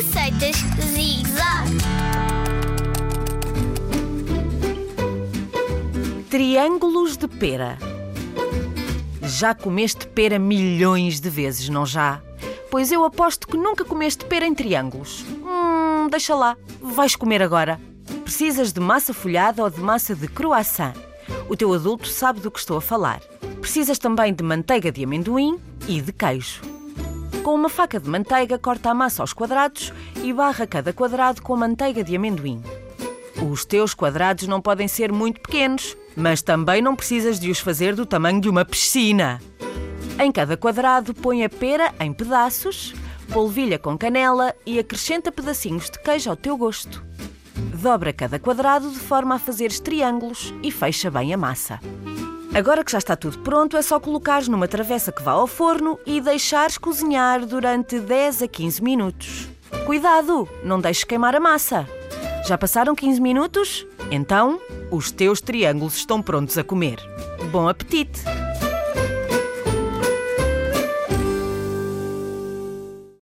Receitas Zig Zag. Triângulos de pera. Já comeste pera milhões de vezes, não já? Pois eu aposto que nunca comeste pera em triângulos. Hum, deixa lá. Vais comer agora. Precisas de massa folhada ou de massa de croissant. O teu adulto sabe do que estou a falar. Precisas também de manteiga de amendoim e de queijo. Com uma faca de manteiga, corta a massa aos quadrados e barra cada quadrado com manteiga de amendoim. Os teus quadrados não podem ser muito pequenos, mas também não precisas de os fazer do tamanho de uma piscina. Em cada quadrado, põe a pera em pedaços, polvilha com canela e acrescenta pedacinhos de queijo ao teu gosto. Dobra cada quadrado de forma a fazeres triângulos e fecha bem a massa. Agora que já está tudo pronto, é só colocares numa travessa que vá ao forno e deixares cozinhar durante 10 a 15 minutos. Cuidado, não deixes queimar a massa. Já passaram 15 minutos? Então, os teus triângulos estão prontos a comer. Bom apetite!